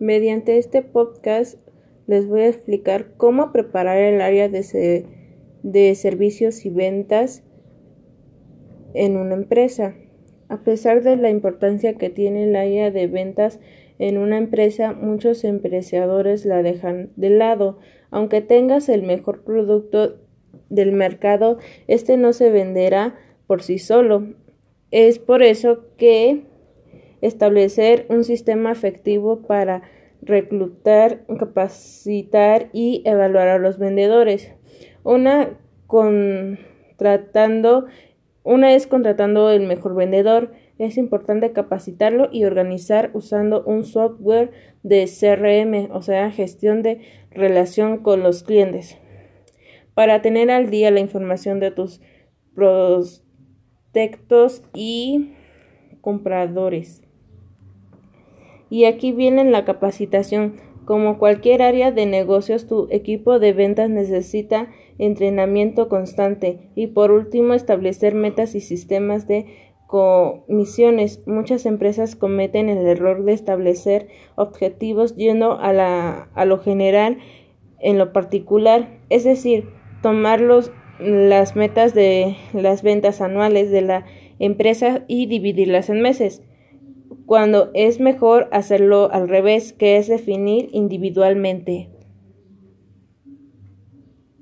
Mediante este podcast les voy a explicar cómo preparar el área de, de servicios y ventas en una empresa. A pesar de la importancia que tiene el área de ventas en una empresa, muchos empresarios la dejan de lado. Aunque tengas el mejor producto del mercado, este no se venderá por sí solo. Es por eso que establecer un sistema efectivo para reclutar, capacitar y evaluar a los vendedores. Una contratando, una es contratando el mejor vendedor. Es importante capacitarlo y organizar usando un software de CRM, o sea, gestión de relación con los clientes, para tener al día la información de tus prospectos y compradores. Y aquí viene la capacitación. Como cualquier área de negocios, tu equipo de ventas necesita entrenamiento constante y por último establecer metas y sistemas de comisiones. Muchas empresas cometen el error de establecer objetivos yendo a, la, a lo general en lo particular, es decir, tomar las metas de las ventas anuales de la empresa y dividirlas en meses cuando es mejor hacerlo al revés, que es definir individualmente.